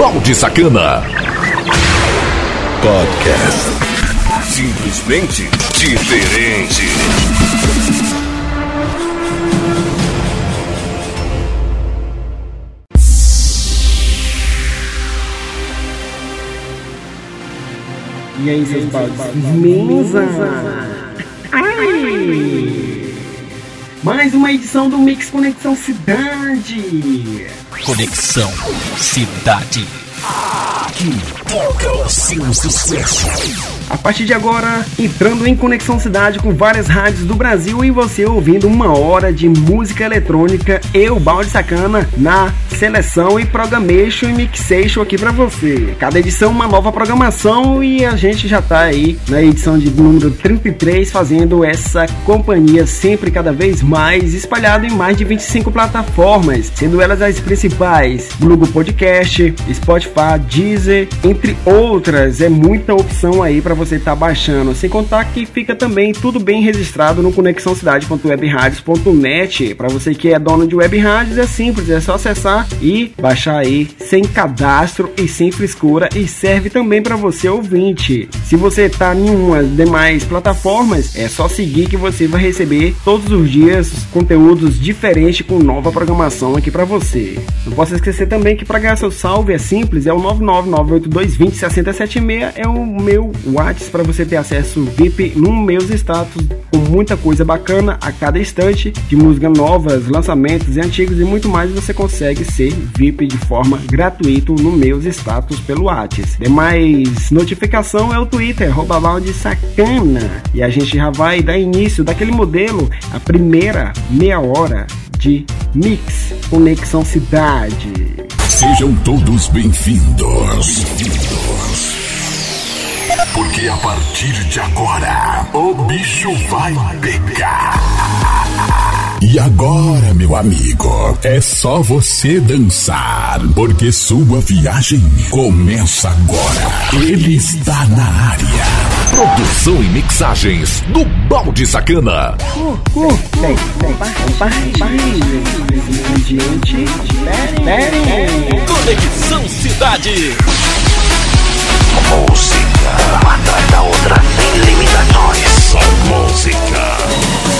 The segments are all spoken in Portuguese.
Balde Sacana. Podcast. Simplesmente diferente. E aí, seus baldes? Mesa! Ai! Mais uma edição do Mix Conexão Cidade! Conexão Cidade. Aqui toca o seu sucesso. A partir de agora, entrando em Conexão Cidade com várias rádios do Brasil e você ouvindo uma hora de música eletrônica, eu, Balde Sacana, na seleção e programation e mixation aqui para você. Cada edição uma nova programação e a gente já tá aí na edição de número 33 fazendo essa companhia sempre cada vez mais espalhado em mais de 25 plataformas, sendo elas as principais: Google Podcast, Spotify, Deezer, entre outras. É muita opção aí para você estar tá baixando. Sem contar que fica também tudo bem registrado no conexãocidade.webradios.net. Para você que é dono de web rádios é simples, é só acessar e baixar aí sem cadastro e sem frescura e serve também para você ouvinte. Se você está em uma demais plataformas, é só seguir que você vai receber todos os dias conteúdos diferentes com nova programação aqui para você. Não posso esquecer também que para ganhar seu salve é simples, é o 99982206076 é o meu WhatsApp para você ter acesso VIP nos meus status com muita coisa bacana a cada instante de músicas novas, lançamentos e antigos e muito mais você consegue ser VIP de forma gratuita nos meus status pelo WhatsApp. Demais notificação é o Twitter, de sacana. E a gente já vai dar início daquele modelo, a primeira meia hora de Mix Conexão Cidade. Sejam todos bem-vindos. Bem-vindos. Porque a partir de agora, o bicho vai pegar. E agora, meu amigo, é só você dançar, porque sua viagem começa agora. Ele está na área. Produção e mixagens do Balde Sacana. Conexão Cidade. Música, uma atrás da outra, sem limitações. Só música.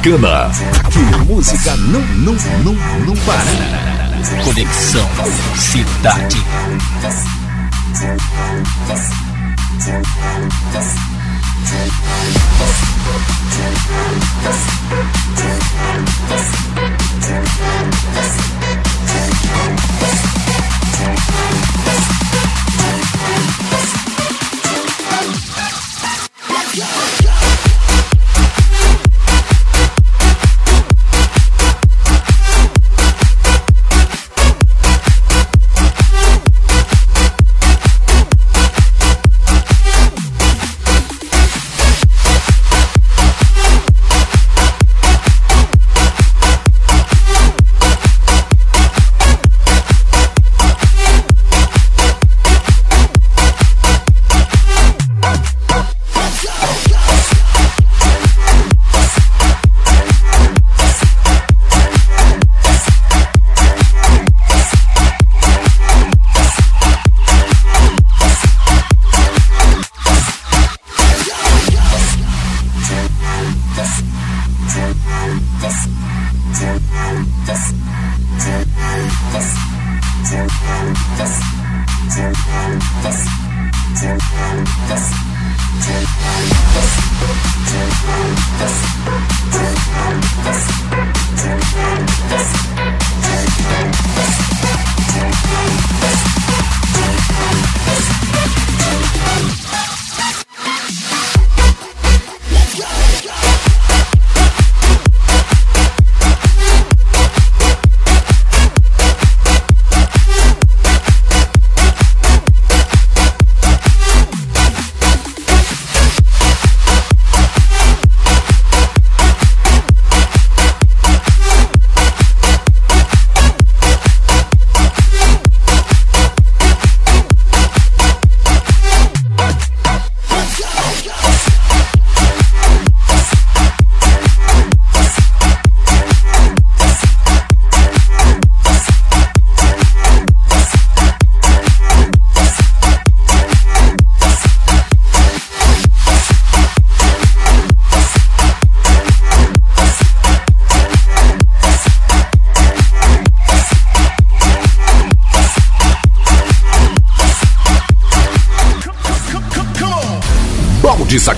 Bacana. Que música não, não, não, não para. Conexão Cidade.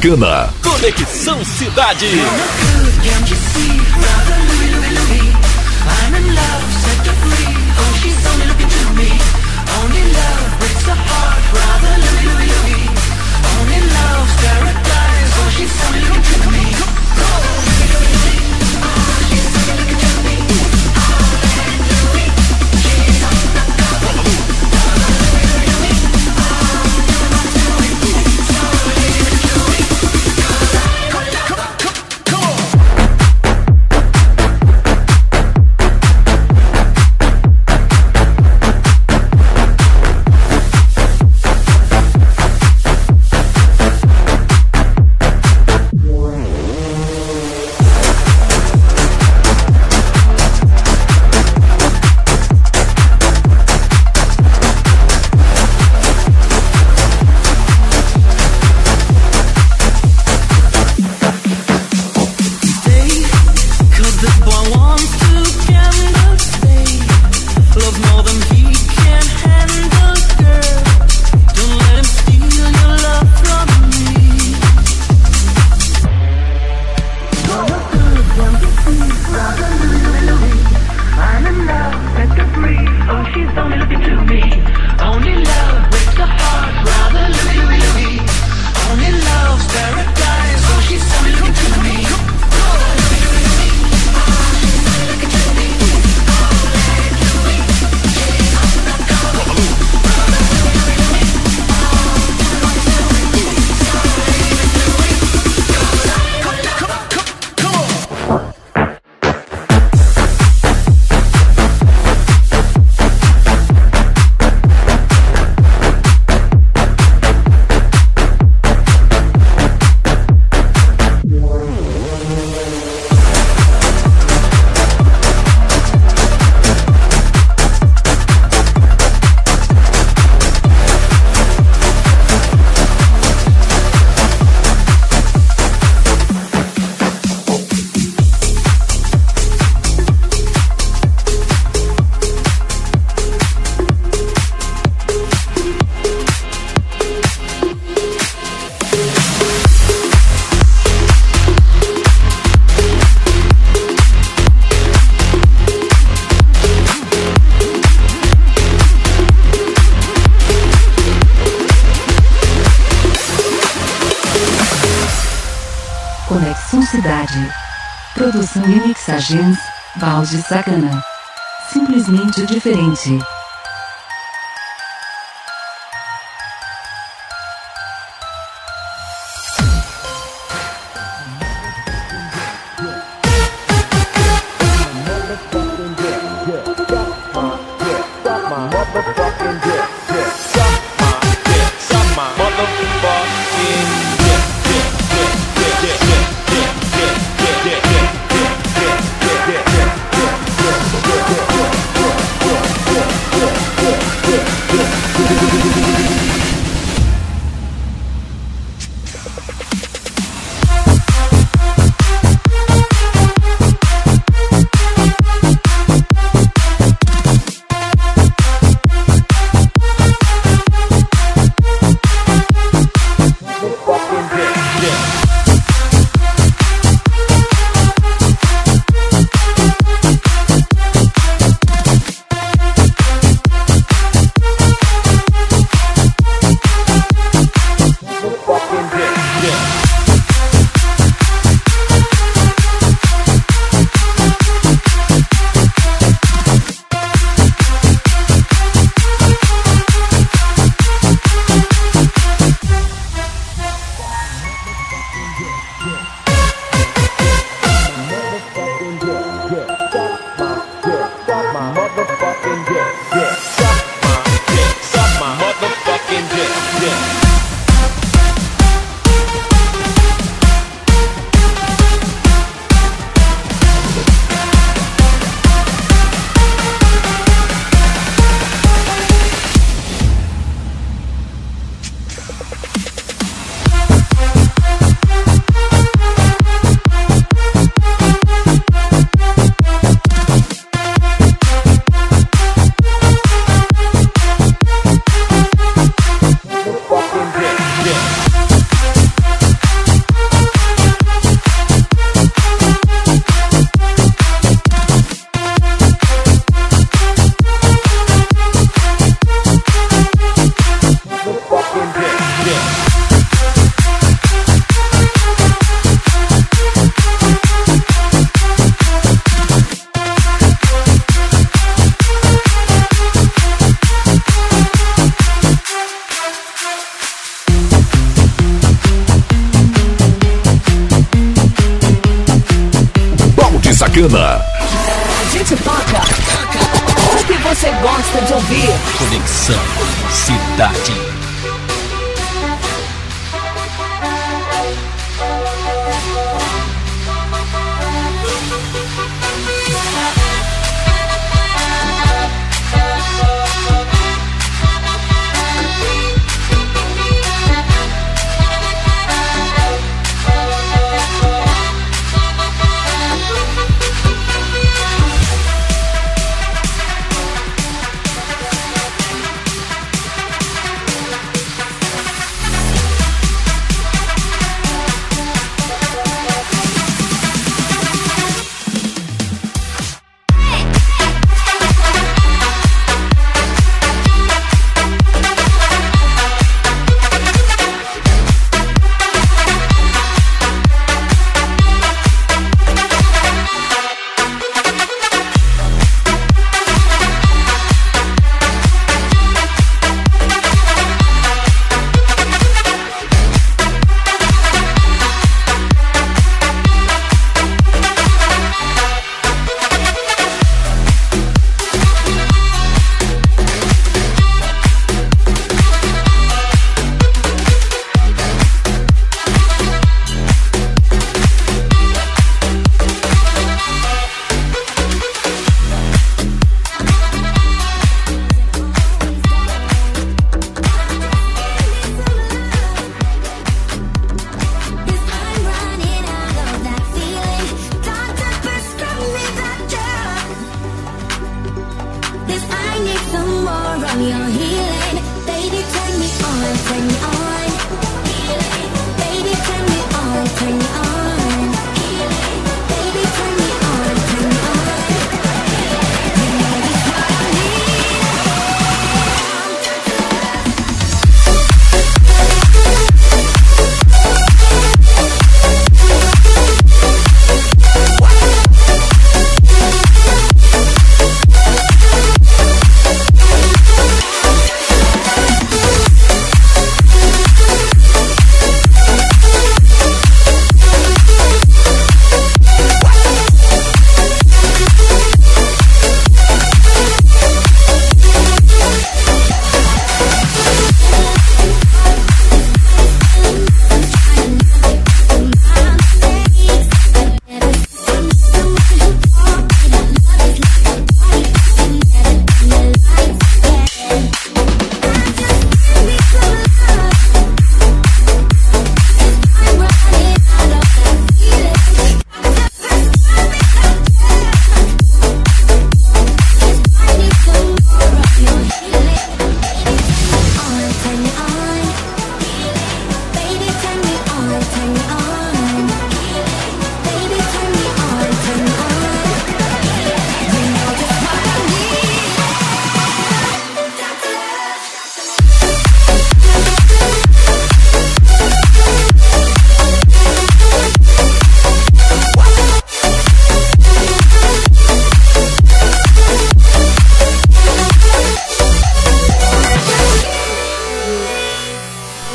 De Sacana. Conexão Cidade. Balde Sacana. Simplesmente diferente. Sacana. A gente toca o que você gosta de ouvir. Conexão Cidade.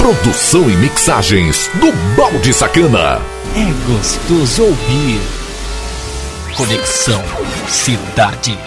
Produção e mixagens do Balde Sacana. É gostoso ouvir. Conexão Cidade.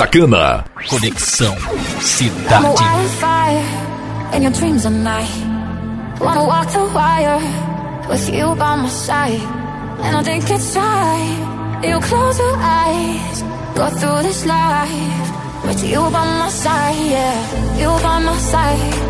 Sacana. Conexão Cidade. In your dreams at night, wanna walk the wire with you by my side. And I think it's time you close your eyes, go through this life with you by my side, yeah, you by my side.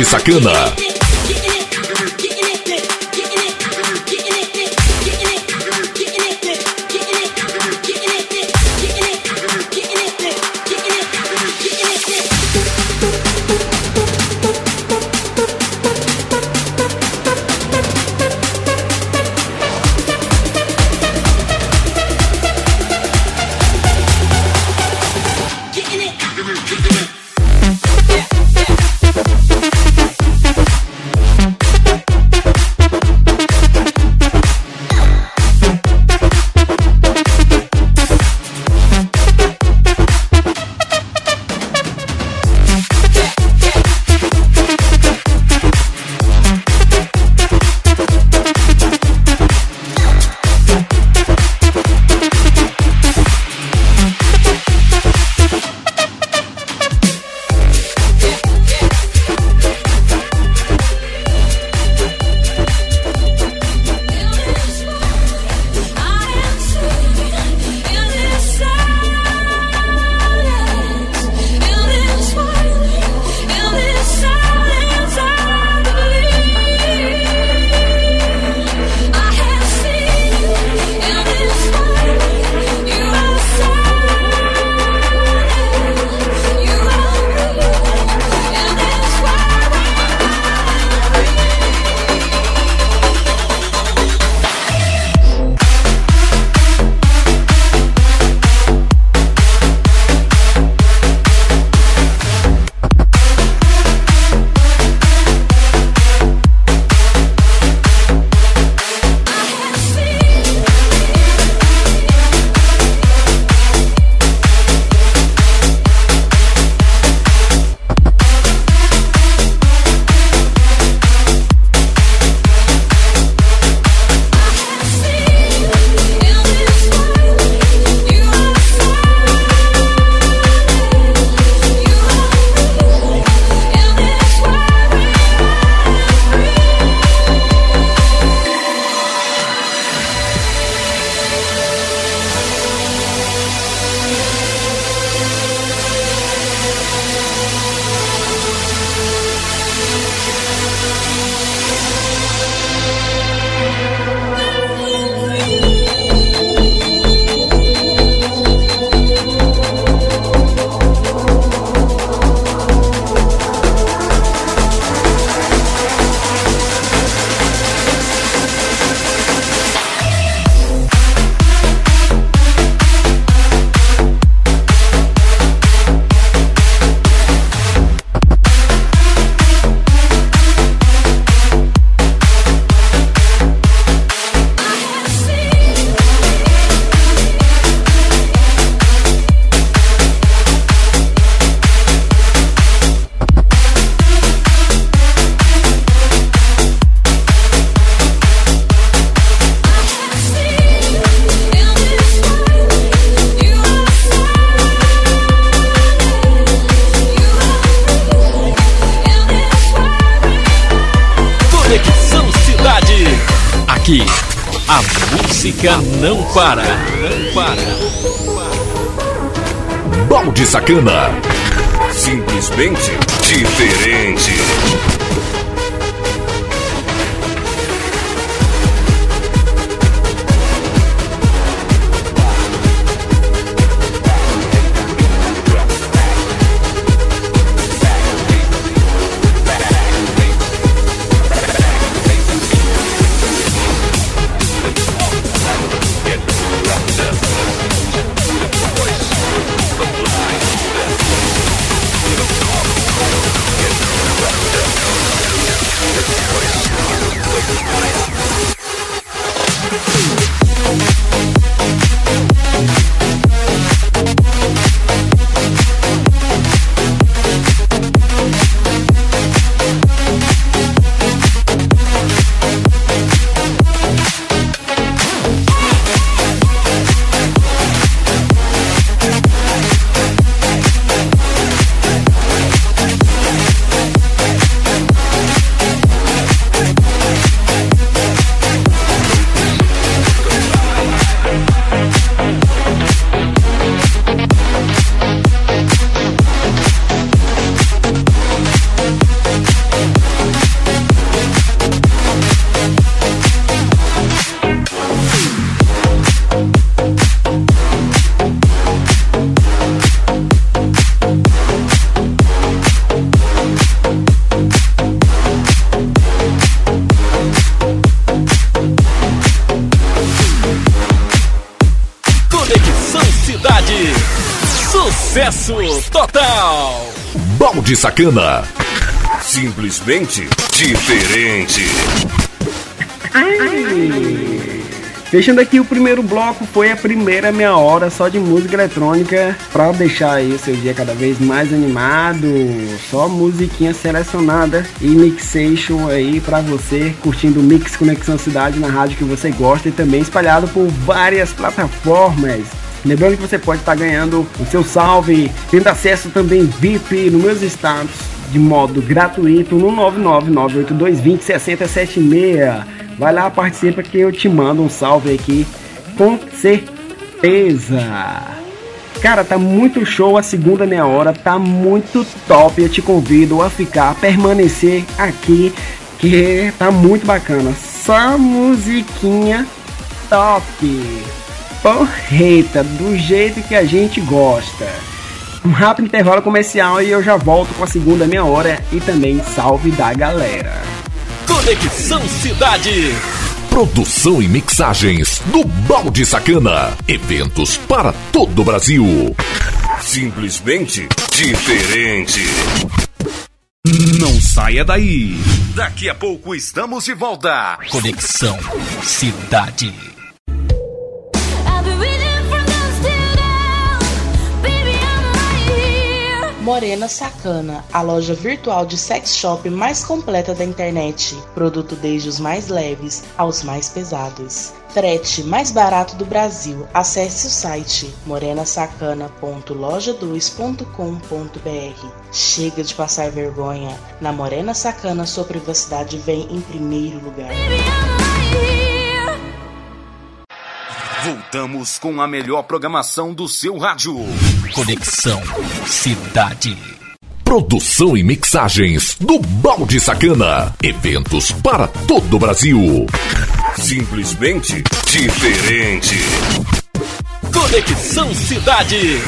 de Sacana. Para. Não para. Balde Sacana. Simplesmente diferente. De sacana. Simplesmente diferente. Fechando aqui o primeiro bloco, foi a primeira meia hora só de música eletrônica para deixar aí o seu dia cada vez mais animado. Só musiquinha selecionada e mixation aí para você curtindo o Mix Conexão Cidade na rádio que você gosta e também espalhado por várias plataformas. Lembrando que você pode estar ganhando o seu salve, tendo acesso também VIP nos meus status de modo gratuito no 99982206076. Vai lá, participa que eu te mando um salve aqui com certeza. Cara, tá muito show a segunda meia hora, tá muito top. Eu te convido a ficar, a permanecer aqui, que tá muito bacana. Só musiquinha top porreta, do jeito que a gente gosta. Um rápido intervalo comercial e eu já volto com a segunda meia hora e também salve da galera. Conexão Cidade. Produção e mixagens do Balde Sacana. Eventos para todo o Brasil. Simplesmente diferente. Não saia daí. Daqui a pouco estamos de volta. Conexão Cidade. Morena Sacana, a loja virtual de sex shop mais completa da internet. Produto desde os mais leves aos mais pesados. Frete mais barato do Brasil. Acesse o site morenasacana.loja2.com.br. Chega de passar vergonha. Na Morena Sacana, sua privacidade vem em primeiro lugar. Voltamos com a melhor programação do seu rádio. Conexão Cidade. Produção e mixagens do Balde Sacana. Eventos para todo o Brasil. Simplesmente diferente. Conexão Cidade.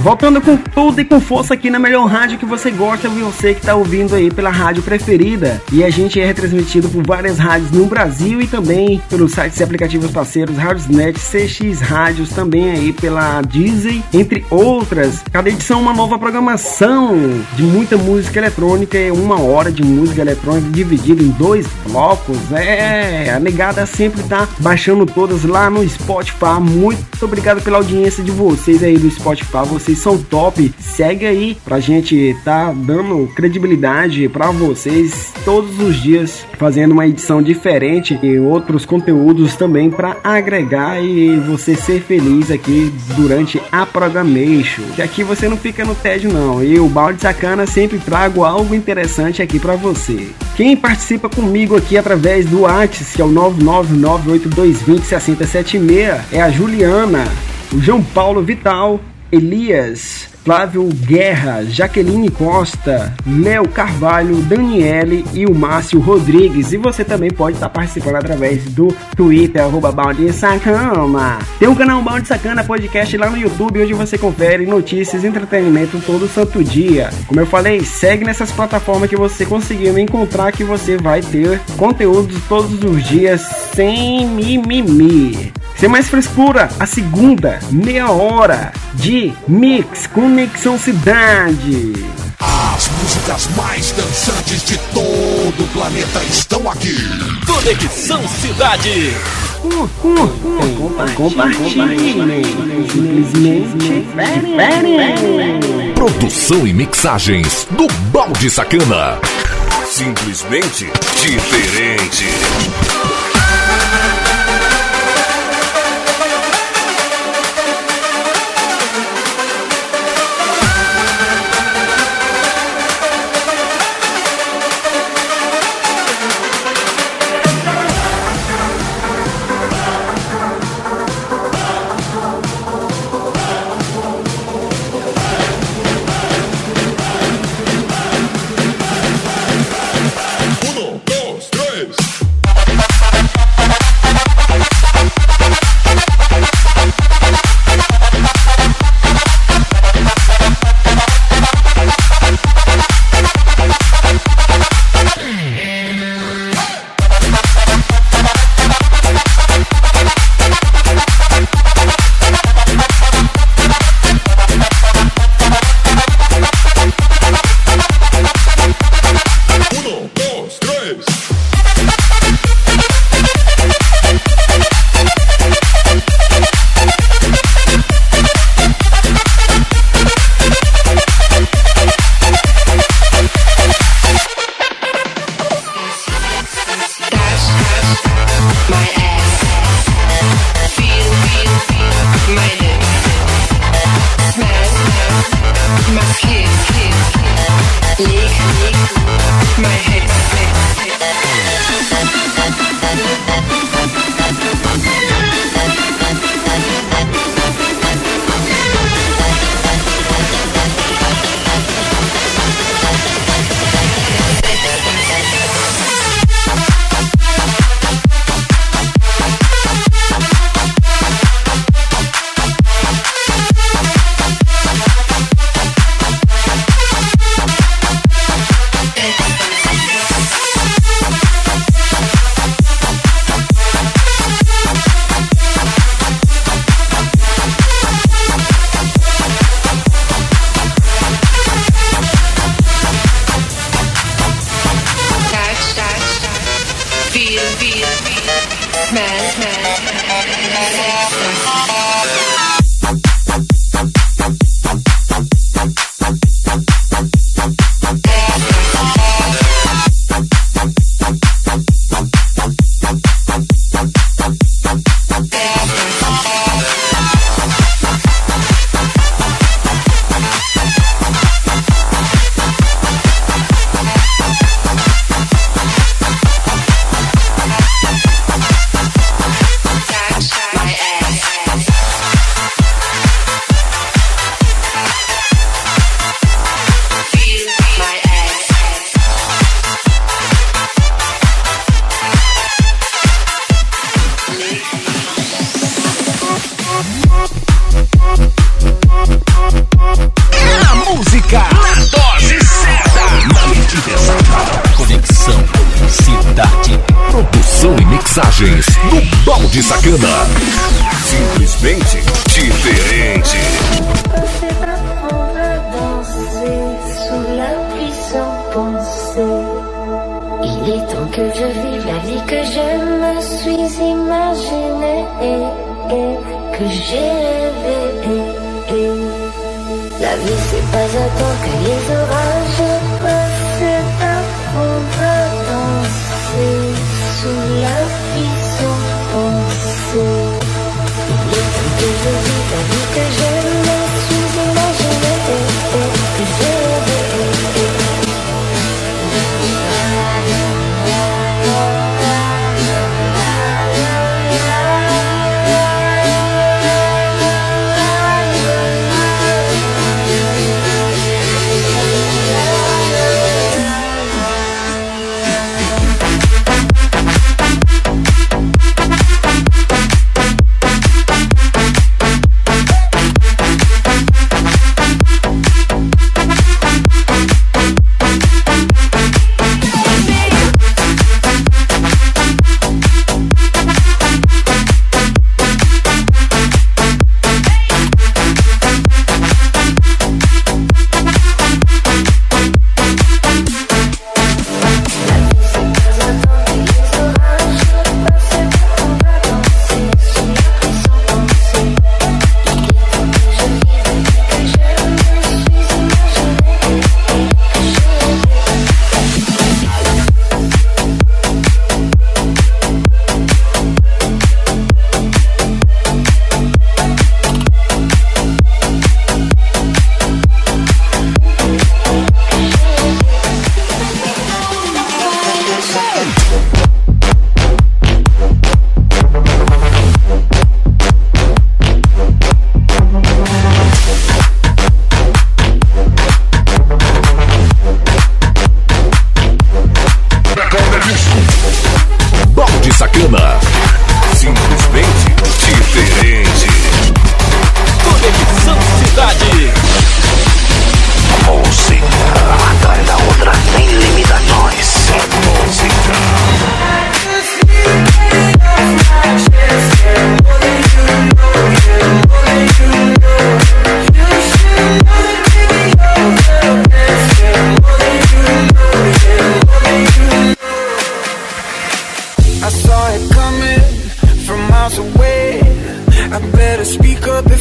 Voltando com tudo e com força aqui na melhor rádio que você gosta, você que está ouvindo aí pela rádio preferida. E a gente é retransmitido por várias rádios no Brasil e também pelos sites e aplicativos parceiros Radiosnet, CX Rádios, também aí pela Disney, entre outras. Cada edição uma nova programação de muita música eletrônica, é uma hora de música eletrônica dividida em dois blocos. É, a negada sempre tá baixando todas lá no Spotify. Muito obrigado pela audiência de vocês aí do Spotify, vocês são top. Segue aí pra gente tá dando credibilidade para vocês todos os dias, fazendo uma edição diferente e outros conteúdos também para agregar e você ser feliz aqui durante a programation. Que aqui você não fica no tédio não. E o Balde Sacana sempre trago algo interessante aqui para você. Quem participa comigo aqui através do WhatsApp, que é o 99982206076, é a Juliana, o João Paulo Vital, Elias, Flávio Guerra, Jaqueline Costa, Léo Carvalho, Daniele e o Márcio Rodrigues. E você também pode estar participando através do Twitter, arroba Balde Sacana. Tem um canal Balde Sacana Podcast lá no YouTube, onde você confere notícias e entretenimento todo santo dia. Como eu falei, segue nessas plataformas que você conseguiu encontrar que você vai ter conteúdos todos os dias sem mimimi. Sem mais frescura, a segunda meia hora de Mix Conexão Cidade. As músicas mais dançantes de todo o planeta estão aqui. Conexão Cidade. Uh, uh, uh, compartilhem. Simplesmente diferem. Produção e mixagens do Balde Sacana. Simplesmente diferente.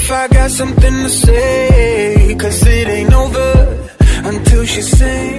if I got something to say Cause it ain't over until she sings.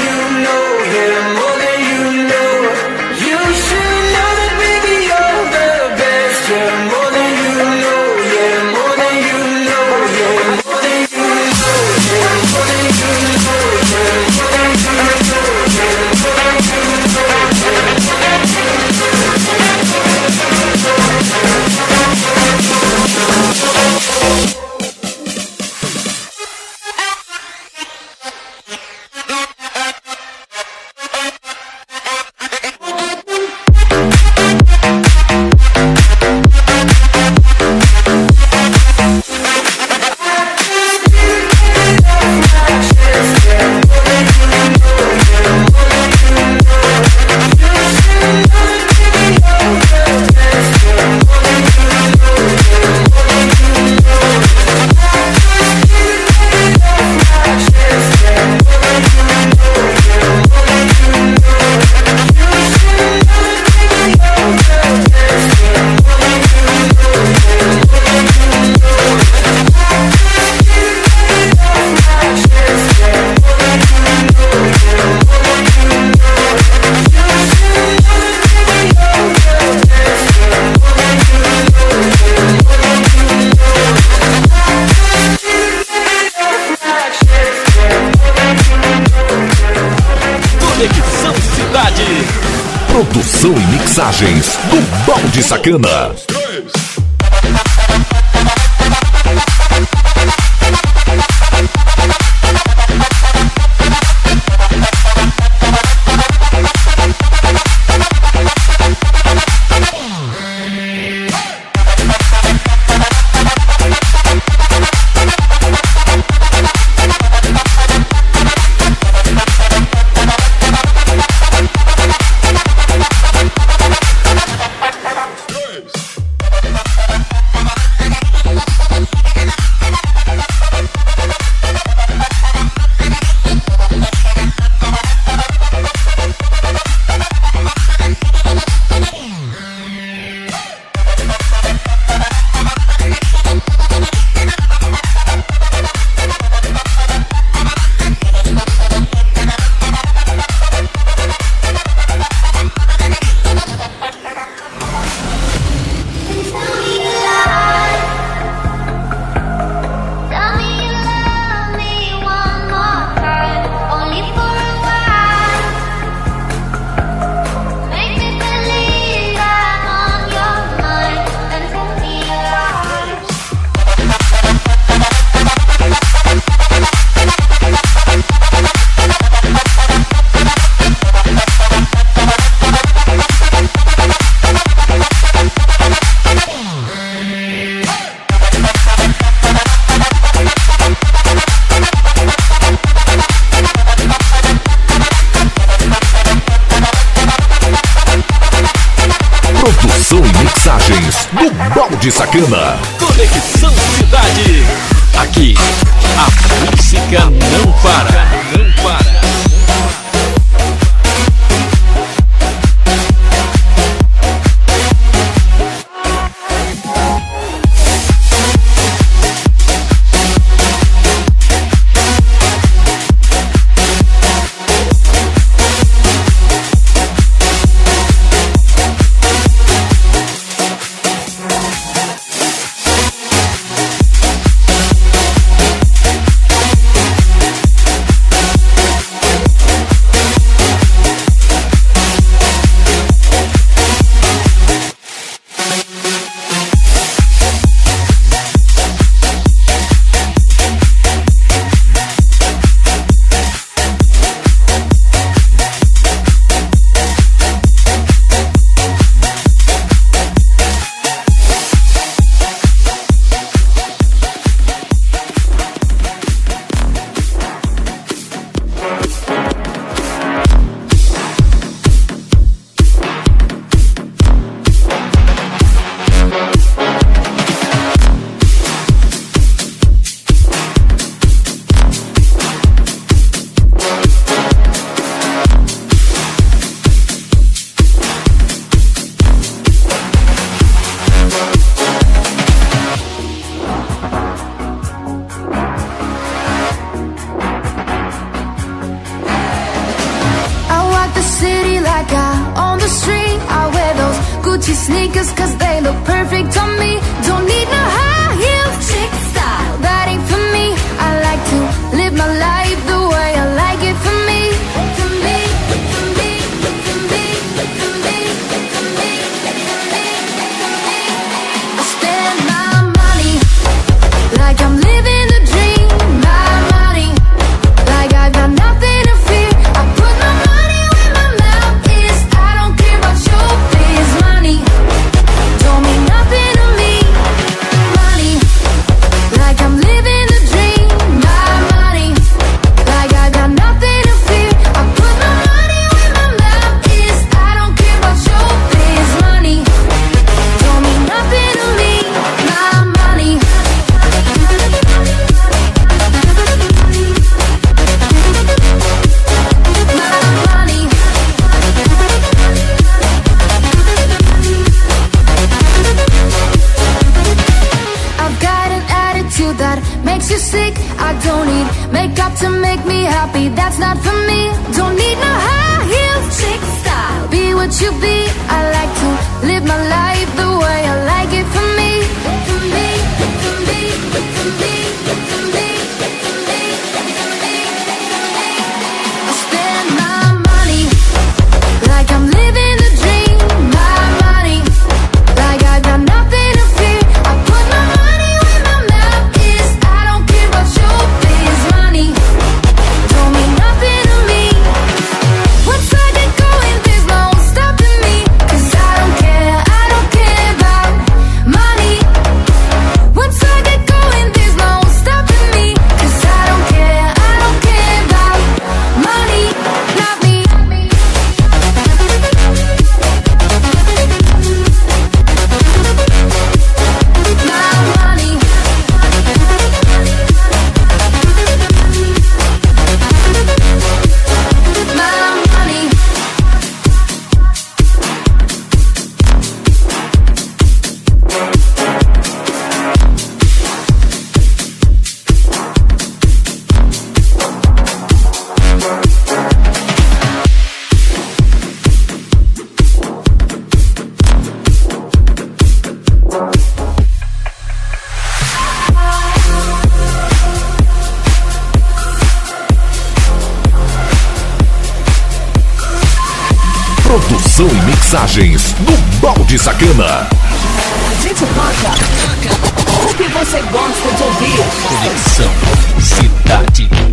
Produção e mixagens do Balde Sacana. mensagens do Balde Sacana. Conexão Cidade. Aqui, a música não para. Não para. de Sacana. A gente toca o que você gosta de ouvir. Conexão Cidade.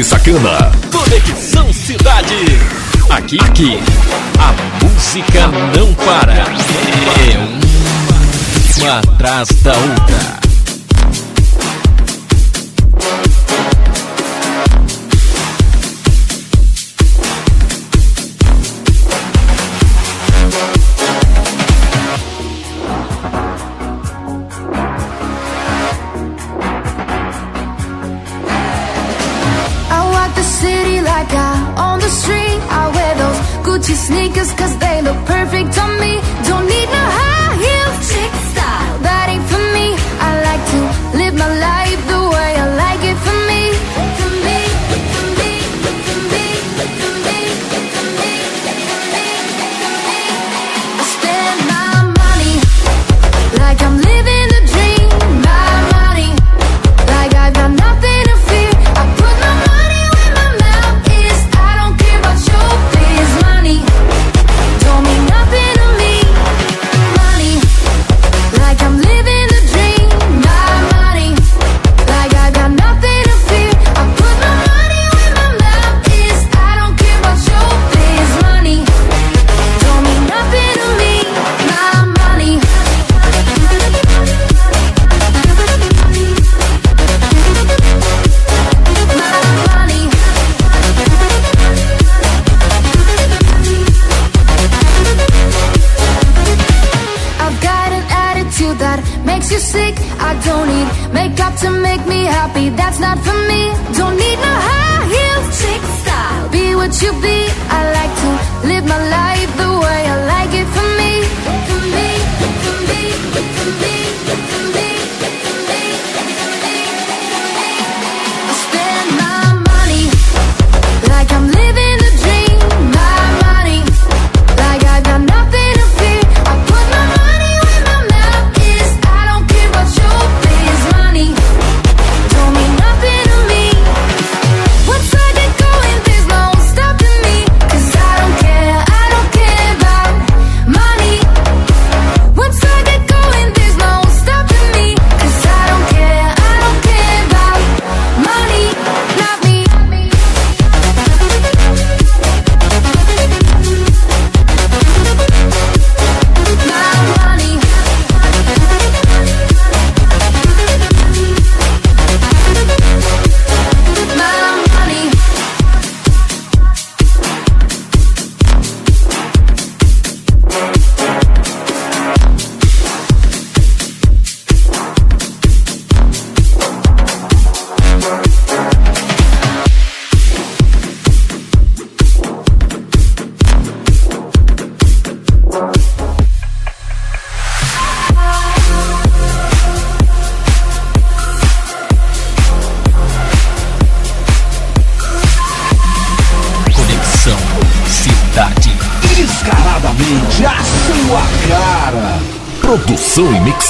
de Sacana. Conexão Cidade. Aqui, aqui. just cause they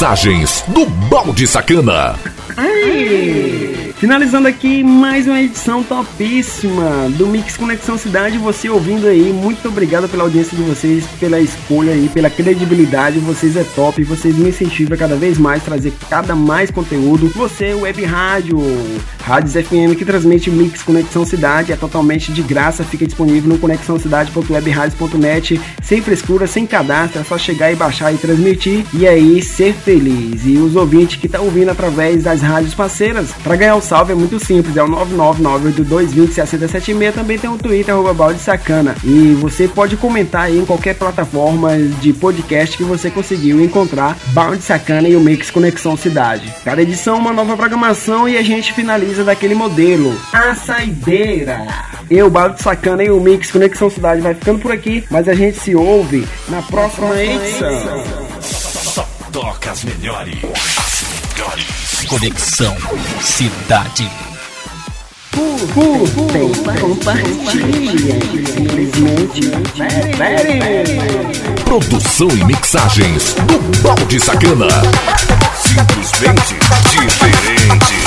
Mixagens do Balde Sacana. Aí. Finalizando aqui mais uma edição topíssima do Mix Conexão Cidade. Você ouvindo aí, muito obrigado pela audiência de vocês, pela escolha aí, pela credibilidade. Vocês é top, vocês me incentivam cada vez mais trazer cada mais conteúdo. Você, Web Rádio, Rádios FM que transmite Mix Conexão Cidade, é totalmente de graça, fica disponível no conexãocidade.webradios.net, sem frescura, sem cadastro, é só chegar e baixar e transmitir e aí ser feliz. E os ouvintes que estão tá ouvindo através das rádios parceiras, para ganhar o salve é muito simples, é o 99982206076. Também tem o Twitter, arroba balde sacana. E você pode comentar aí em qualquer plataforma de podcast que você conseguiu encontrar Balde Sacana e o Mix Conexão Cidade. Cada edição uma nova programação e a gente finaliza daquele modelo. A saideira. Eu, Balde Sacana e o Mix Conexão Cidade vai ficando por aqui, mas a gente se ouve na próxima edição. Só toca as melhores. As melhores. Conexão Cidade. Curtem, compartilhem, simplesmente Produção e mixagens do Balde Sacana. Simplesmente diferente.